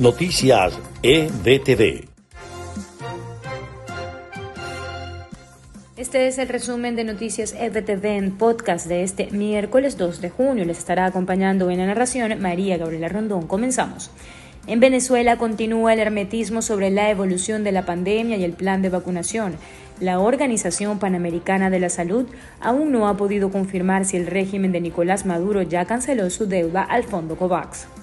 Noticias EBTV. Este es el resumen de Noticias EBTV en podcast de este miércoles 2 de junio. Les estará acompañando en la narración María Gabriela Rondón. Comenzamos. En Venezuela continúa el hermetismo sobre la evolución de la pandemia y el plan de vacunación. La Organización Panamericana de la Salud aún no ha podido confirmar si el régimen de Nicolás Maduro ya canceló su deuda al fondo COVAX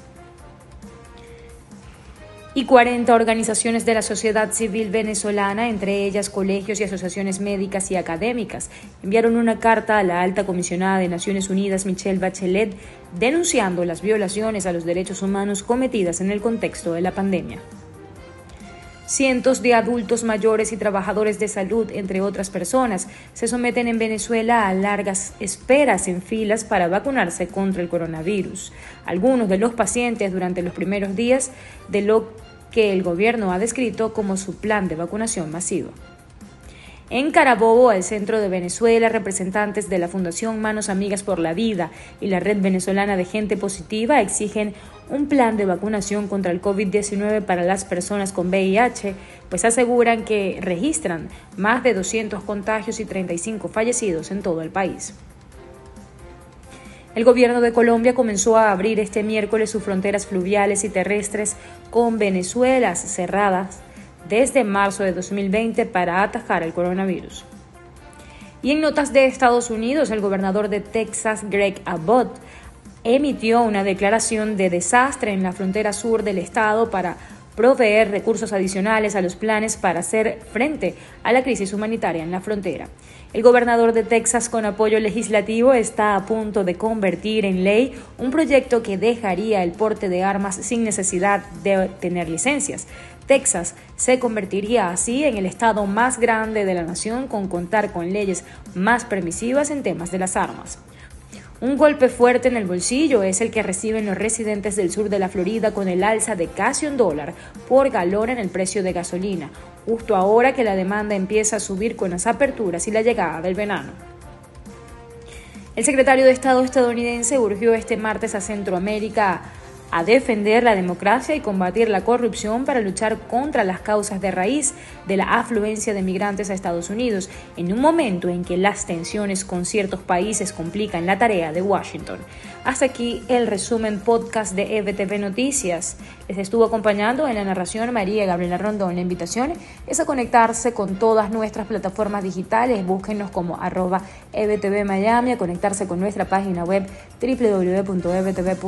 y 40 organizaciones de la sociedad civil venezolana, entre ellas colegios y asociaciones médicas y académicas, enviaron una carta a la alta comisionada de Naciones Unidas, Michelle Bachelet, denunciando las violaciones a los derechos humanos cometidas en el contexto de la pandemia. Cientos de adultos mayores y trabajadores de salud, entre otras personas, se someten en Venezuela a largas esperas en filas para vacunarse contra el coronavirus. Algunos de los pacientes durante los primeros días de lo que el gobierno ha descrito como su plan de vacunación masivo. En Carabobo, el centro de Venezuela, representantes de la Fundación Manos Amigas por la Vida y la Red Venezolana de Gente Positiva exigen un plan de vacunación contra el COVID-19 para las personas con VIH, pues aseguran que registran más de 200 contagios y 35 fallecidos en todo el país. El gobierno de Colombia comenzó a abrir este miércoles sus fronteras fluviales y terrestres con Venezuela cerradas desde marzo de 2020 para atajar el coronavirus. Y en notas de Estados Unidos, el gobernador de Texas, Greg Abbott, emitió una declaración de desastre en la frontera sur del estado para proveer recursos adicionales a los planes para hacer frente a la crisis humanitaria en la frontera. El gobernador de Texas, con apoyo legislativo, está a punto de convertir en ley un proyecto que dejaría el porte de armas sin necesidad de tener licencias. Texas se convertiría así en el estado más grande de la nación con contar con leyes más permisivas en temas de las armas. Un golpe fuerte en el bolsillo es el que reciben los residentes del sur de la Florida con el alza de casi un dólar por galón en el precio de gasolina, justo ahora que la demanda empieza a subir con las aperturas y la llegada del verano. El secretario de Estado estadounidense urgió este martes a Centroamérica a defender la democracia y combatir la corrupción para luchar contra las causas de raíz de la afluencia de migrantes a Estados Unidos, en un momento en que las tensiones con ciertos países complican la tarea de Washington. Hasta aquí el resumen podcast de EBTV Noticias. Les estuvo acompañando en la narración María Gabriela Rondón. La invitación es a conectarse con todas nuestras plataformas digitales. Búsquenos como arroba EBTV Miami, a conectarse con nuestra página web www.ebtv.online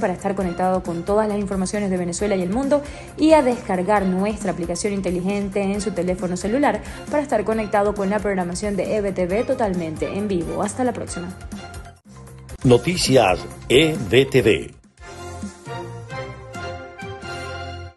para estar conectado con todas las informaciones de Venezuela y el mundo y a descargar nuestra aplicación inteligente en su teléfono celular para estar conectado con la programación de EBTV totalmente en vivo. Hasta la próxima. Noticias EBTV.